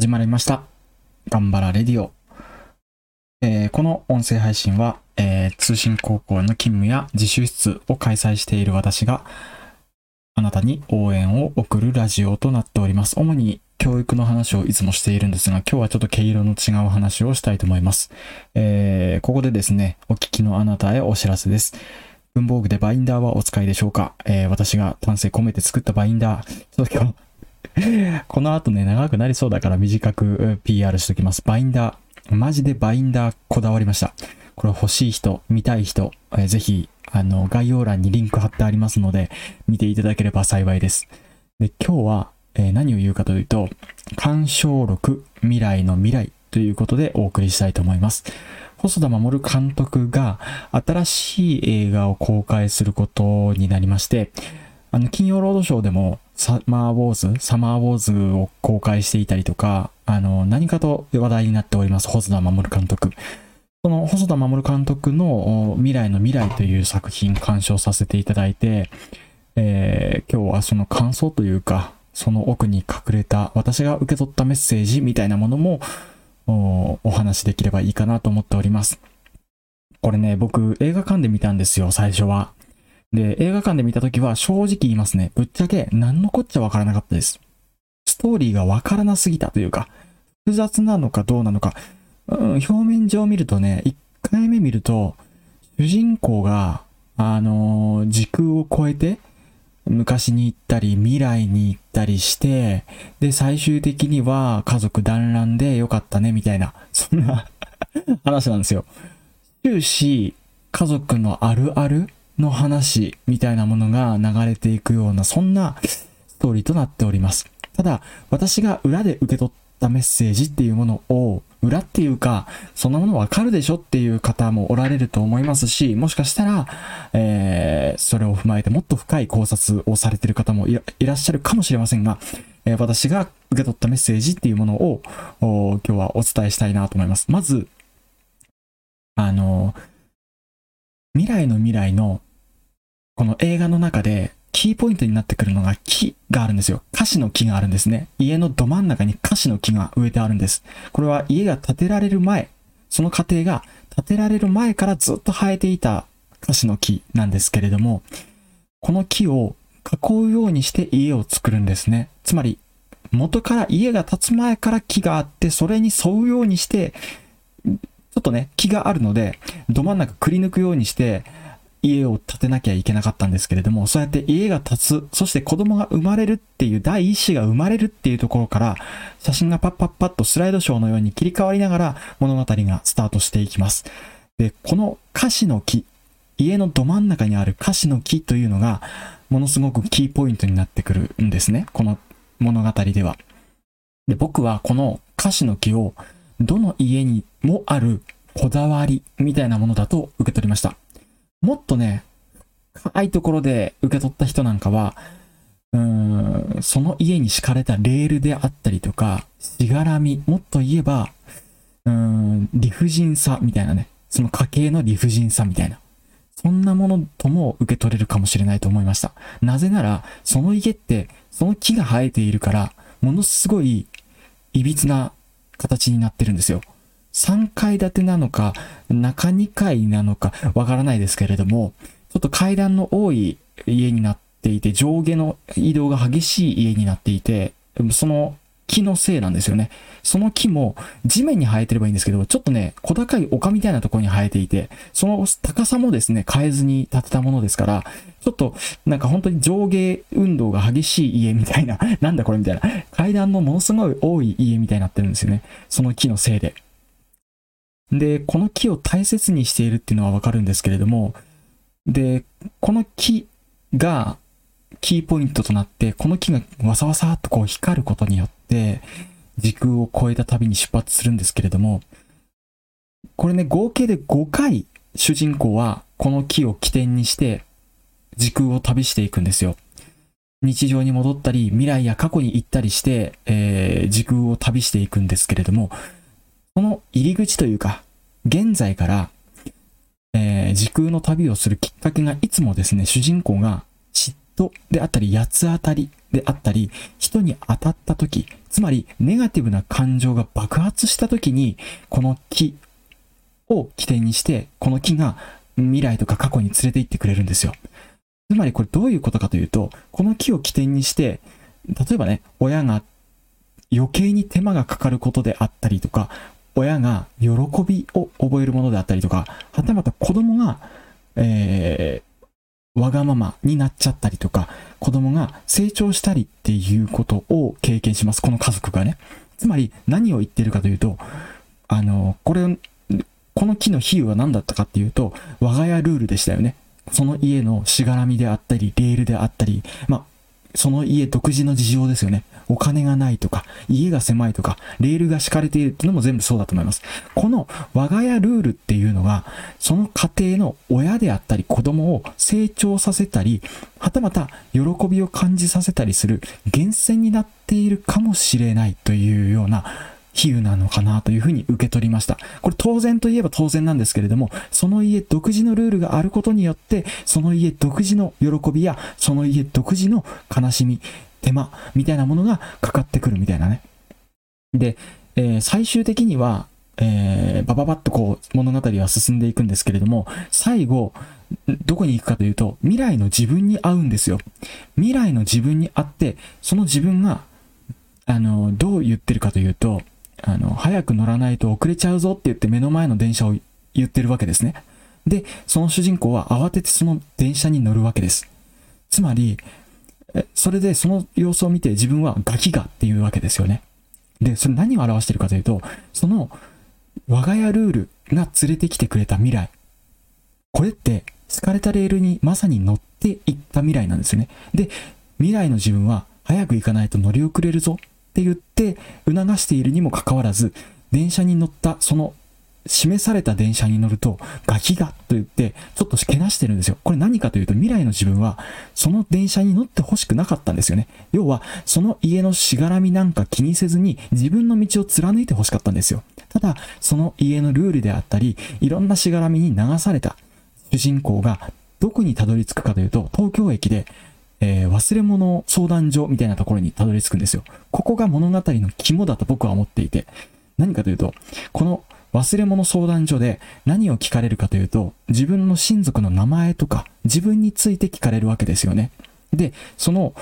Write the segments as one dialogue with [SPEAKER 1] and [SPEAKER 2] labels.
[SPEAKER 1] 始まりました。頑張らレディオ。えーこの音声配信は、えー通信高校の勤務や自習室を開催している私が、あなたに応援を送るラジオとなっております。主に教育の話をいつもしているんですが、今日はちょっと毛色の違う話をしたいと思います。えーここでですね、お聞きのあなたへお知らせです。文房具でバインダーはお使いでしょうか、え私が丹精込めて作ったバインダー、ちょっと今日、この後ね、長くなりそうだから短く PR しときます。バインダー。マジでバインダーこだわりました。これ欲しい人、見たい人、えーぜひ、あの、概要欄にリンク貼ってありますので、見ていただければ幸いです。で、今日は、えー何を言うかというと、鑑賞録、未来の未来ということでお送りしたいと思います。細田守監督が新しい映画を公開することになりまして、あの、金曜ロードショーでも、サマーウォーズ、サマーウォーズを公開していたりとか、あの、何かと話題になっております、細田守監督。その細田守監督の未来の未来という作品鑑賞させていただいて、えー今日はその感想というか、その奥に隠れた私が受け取ったメッセージみたいなものもおお話しできればいいかなと思っております。これね、僕映画館で見たんですよ、最初は。で、映画館で見たときは正直言いますね。ぶっちゃけ何のこっちゃわからなかったです。ストーリーがわからなすぎたというか、複雑なのかどうなのか、うん、表面上見るとね、1回目見ると、主人公が、あのー時空を超えて、昔に行ったり、未来に行ったりして、で、最終的には家族団らんでよかったね、みたいな、そんな 話なんですよ。終始、家族のあるあるの話みたいなものが流れていくような、そんなストーリーとなっております。ただ、私が裏で受け取ったメッセージっていうものを、裏っていうか、そんなものわかるでしょっていう方もおられると思いますし、もしかしたら、えー、それを踏まえてもっと深い考察をされている方もいらっしゃるかもしれませんが、えー私が受け取ったメッセージっていうものを、今日はお伝えしたいなと思います。まず、あの、未来の未来の、この映画の中で、キーポイントになってくるのが木があるんですよ。歌詞の木があるんですね。家のど真ん中に歌詞の木が植えてあるんです。これは家が建てられる前、その過程が建てられる前からずっと生えていた歌詞の木なんですけれども、この木を囲うようにして家を作るんですね。つまり、元から家が建つ前から木があって、それに沿うようにして、ちょっとね、木があるので、ど真ん中くり抜くようにして、家を建てなきゃいけなかったんですけれども、そうやって家が建つ、そして子供が生まれるっていう第一子が生まれるっていうところから、写真がパッパッパッとスライドショーのように切り替わりながら物語がスタートしていきます。で、この歌詞の木、家のど真ん中にある歌詞の木というのが、ものすごくキーポイントになってくるんですね。この物語では。で、僕はこの歌詞の木を、どの家にもあるこだわりみたいなものだと受け取りました。もっとね、深いところで受け取った人なんかは、うーん、その家に敷かれたレールであったりとか、しがらみ、もっと言えば、うーん、理不尽さみたいなね、その家計の理不尽さみたいな。そんなものとも受け取れるかもしれないと思いました。なぜなら、その家って、その木が生えているから、ものすごい、いびつな形になってるんですよ。3階建てなのか、中2階なのか、わからないですけれども、ちょっと階段の多い家になっていて、上下の移動が激しい家になっていて、その木のせいなんですよね。その木も地面に生えてればいいんですけど、ちょっとね、小高い丘みたいなところに生えていて、その高さもですね、変えずに建てたものですから、ちょっとなんか本当に上下運動が激しい家みたいな、なんだこれみたいな、階段のものすごい多い家みたいになってるんですよね。その木のせいで。で、この木を大切にしているっていうのはわかるんですけれども、で、この木がキーポイントとなって、この木がわさわさっとこう光ることによって、時空を超えた旅に出発するんですけれども、これね、合計で5回主人公はこの木を起点にして時空を旅していくんですよ。日常に戻ったり、未来や過去に行ったりして、えー時空を旅していくんですけれども、その入り口というか、現在から、えー時空の旅をするきっかけがいつもですね、主人公が嫉妬であったり、八つ当たりであったり、人に当たった時、つまり、ネガティブな感情が爆発した時に、この木を起点にして、この木が未来とか過去に連れて行ってくれるんですよ。つまりこれどういうことかというと、この木を起点にして、例えばね、親が余計に手間がかかることであったりとか、親が喜びを覚えるものであったりとか、はたまた子供が、えー、わがままになっちゃったりとか、子供が成長したりっていうことを経験します。この家族がね。つまり何を言ってるかというと、あの、これ、この木の比喩は何だったかっていうと、我が家ルールでしたよね。その家のしがらみであったり、レールであったり、まあ、その家独自の事情ですよね。お金がないとか、家が狭いとか、レールが敷かれているっていうのも全部そうだと思います。この我が家ルールっていうのが、その家庭の親であったり子供を成長させたり、はたまた喜びを感じさせたりする源泉になっているかもしれないというような比喩なのかなというふうに受け取りました。これ当然といえば当然なんですけれども、その家独自のルールがあることによって、その家独自の喜びや、その家独自の悲しみ、手間みたいなものがかかってくるみたいなね。で、えー、最終的には、えー、バババッとこう物語は進んでいくんですけれども、最後、どこに行くかというと、未来の自分に会うんですよ。未来の自分に会って、その自分が、あの、どう言ってるかというと、あの、早く乗らないと遅れちゃうぞって言って目の前の電車を言ってるわけですね。で、その主人公は慌ててその電車に乗るわけです。つまり、それでその様子を見て自分はガキがっていうわけですよね。で、それ何を表してるかというと、その我が家ルールが連れてきてくれた未来。これって敷かれたレールにまさに乗っていった未来なんですよね。で、未来の自分は早く行かないと乗り遅れるぞって言って促しているにもかかわらず、電車に乗ったその示された電車に乗ると、ガキがと言って、ちょっとけなしてるんですよ。これ何かというと、未来の自分は、その電車に乗って欲しくなかったんですよね。要は、その家のしがらみなんか気にせずに、自分の道を貫いて欲しかったんですよ。ただ、その家のルールであったり、いろんなしがらみに流された主人公が、どこにたどり着くかというと、東京駅で、えー、忘れ物相談所みたいなところにたどり着くんですよ。ここが物語の肝だと僕は思っていて、何かというと、この忘れ物相談所で何を聞かれるかというと、自分の親族の名前とか自分について聞かれるわけですよね。で、その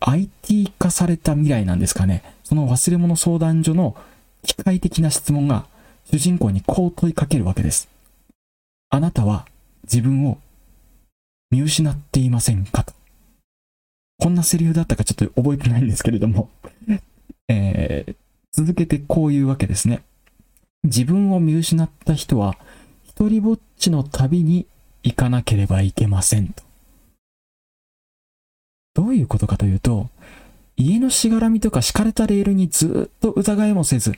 [SPEAKER 1] IT 化された未来なんですかね。その忘れ物相談所の機械的な質問が主人公にこう問いかけるわけです。あなたは自分を見失っていませんかと。こんなセリフだったかちょっと覚えてないんですけれどもえー、続けてこういうわけですね。自分を見失った人は、一人ぼっちの旅に行かなければいけませんと。どういうことかというと、家のしがらみとか敷かれたレールにずっと疑いもせず、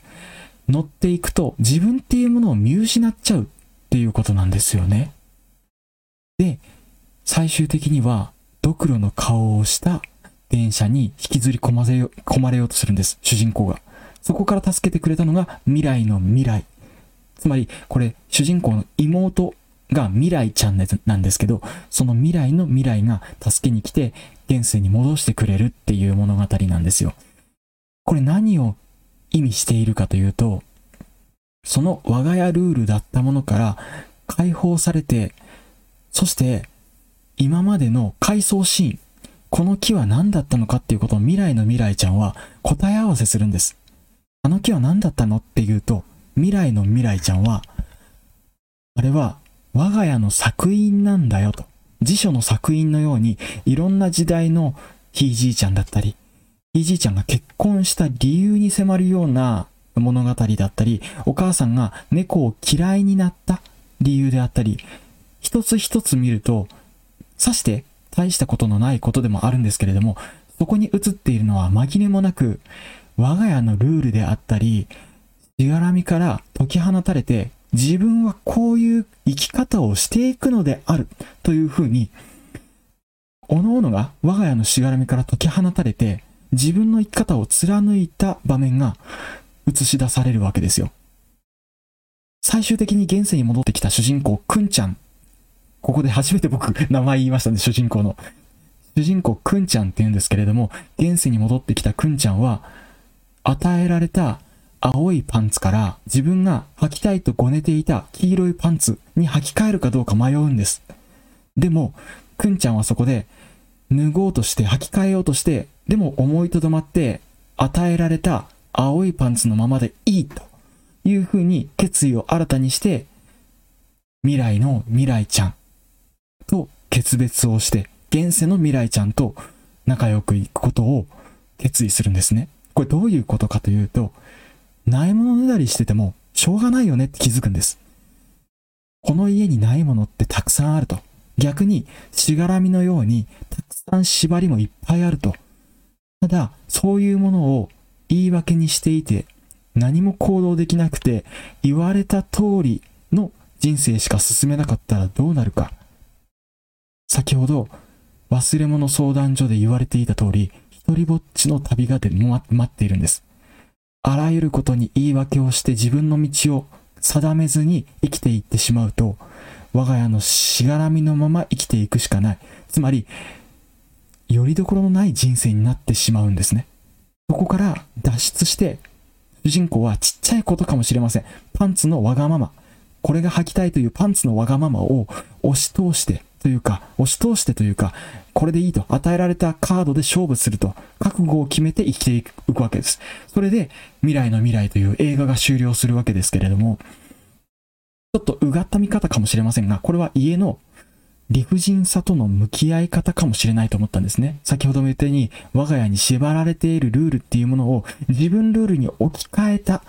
[SPEAKER 1] 乗っていくと自分っていうものを見失っちゃうっていうことなんですよね。で、最終的には、ドクロの顔をした電車に引きずり込ませよ込まれようとするんです、主人公が。そこから助けてくれたのが未来の未来。つまり、これ、主人公の妹が未来ちゃんなんですけど、その未来の未来が助けに来て、現世に戻してくれるっていう物語なんですよ。これ何を意味しているかというと、その我が家ルールだったものから解放されて、そして今までの回想シーン、この木は何だったのかっていうことを未来の未来ちゃんは答え合わせするんです。あの木は何だったのって言うと、未来の未来ちゃんは、あれは我が家の作品なんだよと。辞書の作品のように、いろんな時代のひいじいちゃんだったり、ひいじいちゃんが結婚した理由に迫るような物語だったり、お母さんが猫を嫌いになった理由であったり、一つ一つ見ると、さして大したことのないことでもあるんですけれども、そこに映っているのは紛れもなく、我が家のルールであったり、しがらみから解き放たれて、自分はこういう生き方をしていくのであるというふうに、各々が我が家のしがらみから解き放たれて、自分の生き方を貫いた場面が映し出されるわけですよ。最終的に現世に戻ってきた主人公、くんちゃん。ここで初めて僕、名前言いましたね、主人公の。主人公、くんちゃんって言うんですけれども、現世に戻ってきたくんちゃんは、与えられた青いパンツから自分が履きたいとごねていた黄色いパンツに履き替えるかどうか迷うんです。でも、くんちゃんはそこで脱ごうとして履き替えようとして、でも思いとどまって与えられた青いパンツのままでいいというふうに決意を新たにして、未来の未来ちゃんと決別をして、現世の未来ちゃんと仲良くいくことを決意するんですね。これどういうことかというと、ないものねだりしててもしょうがないよねって気づくんです。この家にないものってたくさんあると。逆にしがらみのようにたくさん縛りもいっぱいあると。ただ、そういうものを言い訳にしていて、何も行動できなくて、言われた通りの人生しか進めなかったらどうなるか。先ほど、忘れ物相談所で言われていた通り、一人ぼっちの旅がで待っているんです。あらゆることに言い訳をして自分の道を定めずに生きていってしまうと、我が家のしがらみのまま生きていくしかない。つまり、よりどころのない人生になってしまうんですね。そこから脱出して、主人公はちっちゃいことかもしれません。パンツのわがまま。これが履きたいというパンツのわがままを押し通してというか、押し通してというか、これでいいと与えられたカードで勝負すると、覚悟を決めて生きていくわけです。それで、未来の未来という映画が終了するわけですけれども、ちょっとうがった見方かもしれませんが、これは家の理不尽さとの向き合い方かもしれないと思ったんですね。先ほども言ったように、我が家に縛られているルールっていうものを自分ルールに置き換えた、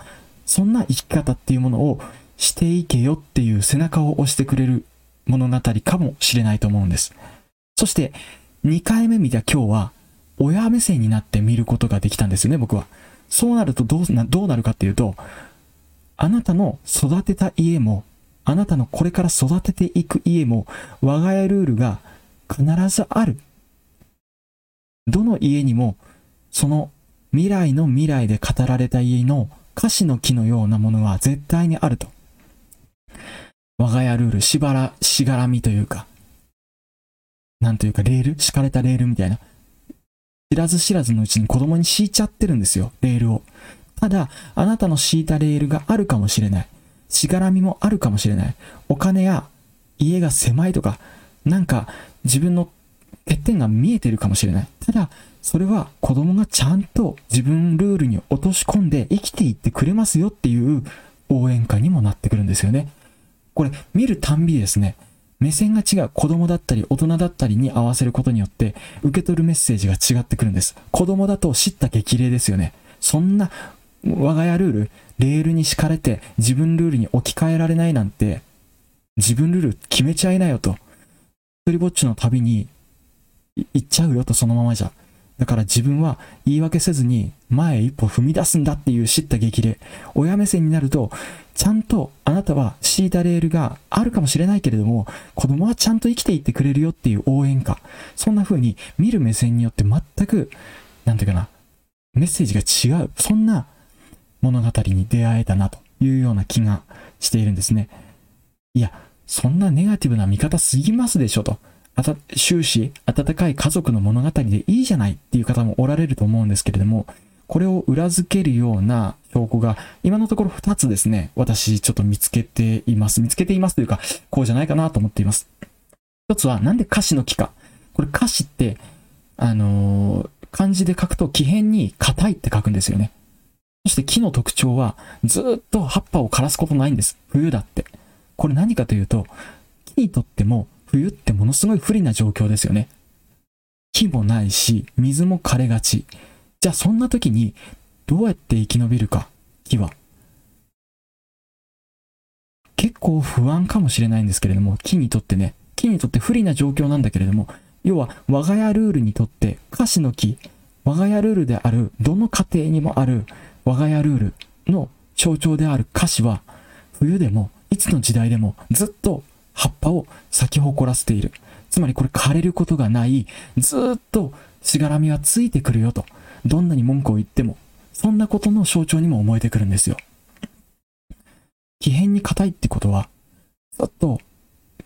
[SPEAKER 1] そんな生き方っていうものをしていけよっていう背中を押してくれる物語かもしれないと思うんです。そして、2回目見た今日は、親目線になって見ることができたんですよね、僕は。そうなるとどうな、どうなるかっていうと、あなたの育てた家もあなたのこれから育てていく家も我が家ルールが必ずある。どの家にもその未来の未来で語られた家の歌詞の木のようなものは絶対にあると。我が家ルール、しばら、しがらみというか、なんというかレール？敷かれたレールみたいな。知らず知らずのうちに子供に敷いちゃってるんですよ、レールを。ただ、あなたの敷いたレールがあるかもしれない。しがらみもあるかもしれない。お金や家が狭いとか、なんか自分の欠点が見えてるかもしれない。ただ、それは子供がちゃんと自分ルールに落とし込んで生きていってくれますよっていう応援歌にもなってくるんですよね。これ見るたんびですね、目線が違う子供だったり大人だったりに合わせることによって受け取るメッセージが違ってくるんです。子供だと知った激励ですよね。そんな我が家ルール、レールに敷かれて自分ルールに置き換えられないなんて、自分ルール決めちゃいなよと。一人ぼっちの旅に行っちゃうよとそのままじゃ。だから自分は言い訳せずに前一歩踏み出すんだっていう知った激励。親目線になると、ちゃんとあなたは敷いたレールがあるかもしれないけれども、子供はちゃんと生きていってくれるよっていう応援歌。そんな風に見る目線によって全く、なんていうかな、メッセージが違う。そんな物語に出会えたなというような気がしているんですね。いや、そんなネガティブな見方すぎますでしょと。あた、終始、温かい家族の物語でいいじゃないっていう方もおられると思うんですけれども、これを裏付けるような証拠が、今のところ2つですね、私ちょっと見つけています。見つけていますというか、こうじゃないかなと思っています。一つは、なんで歌詞の木か。これ歌詞って、あのー、漢字で書くと、木片に硬いって書くんですよね。そして木の特徴は、ずっと葉っぱを枯らすことないんです。冬だって。これ何かというと、木にとっても冬ってものすごい不利な状況ですよね。木もないし、水も枯れがち。じゃあそんな時に、どうやって生き延びるか、木は。結構不安かもしれないんですけれども、木にとってね、木にとって不利な状況なんだけれども、要は我が家ルールにとって、歌詞の木、我が家ルールである、どの家庭にもある我が家ルールの象徴である歌詞は、冬でも、いつの時代でもずっと葉っぱを咲き誇らせている。つまりこれ枯れることがない、ずっとしがらみはついてくるよと。どんなに文句を言っても、そんなことの象徴にも思えてくるんですよ。奇変に硬いってことは、ずっと、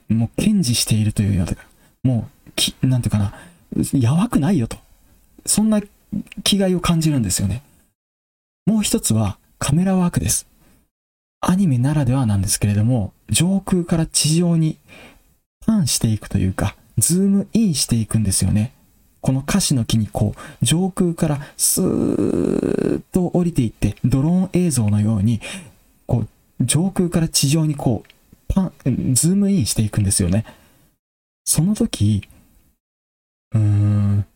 [SPEAKER 1] もう堅持しているというようだから、もう、き、なんていうかな、やわくないよと。そんな気概を感じるんですよね。もう一つはカメラワークです。アニメならではなんですけれども、上空から地上にパンしていくというか、ズームインしていくんですよね。この樫の木にこう、上空からスーッと降りていって、ドローン映像のように、こう、上空から地上にこう、パン、ズームインしていくんですよね。その時、うーん、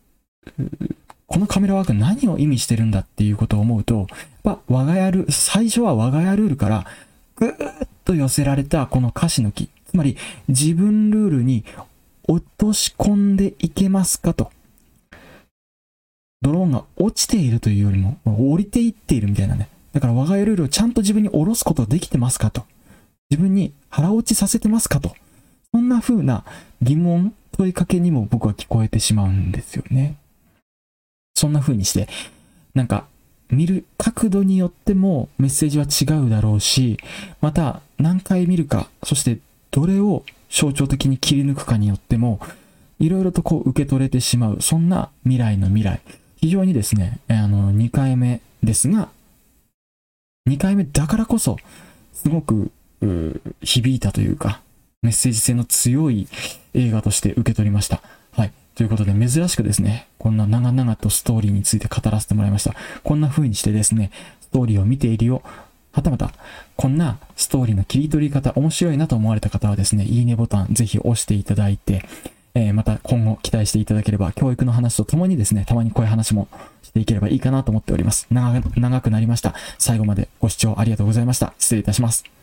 [SPEAKER 1] このカメラワーク何を意味してるんだっていうことを思うと、やっぱ我が家ルール、最初は我が家ルールからぐーっと寄せられたこの歌詞の木。つまり自分ルールに落とし込んでいけますかと。ドローンが落ちているというよりも降りていっているみたいなね。だから我が家ルールをちゃんと自分に下ろすことできてますかと。自分に腹落ちさせてますかと。そんな風な疑問、問いかけにも僕は聞こえてしまうんですよね。そんな風にして、なんか、見る角度によってもメッセージは違うだろうし、また何回見るか、そしてどれを象徴的に切り抜くかによっても、いろいろとこう受け取れてしまう、そんな未来の未来。非常にですね、あの、2回目ですが、2回目だからこそ、すごく、響いたというか、メッセージ性の強い映画として受け取りました。ということで、珍しくですね、こんな長々とストーリーについて語らせてもらいました。こんな風にしてですね、ストーリーを見ているよ、はたまた、こんなストーリーの切り取り方、面白いなと思われた方はですね、いいねボタンぜひ押していただいて、えー、また今後期待していただければ、教育の話とともにですね、たまにこういう話もしていければいいかなと思っております。長長くなりました。最後までご視聴ありがとうございました。失礼いたします。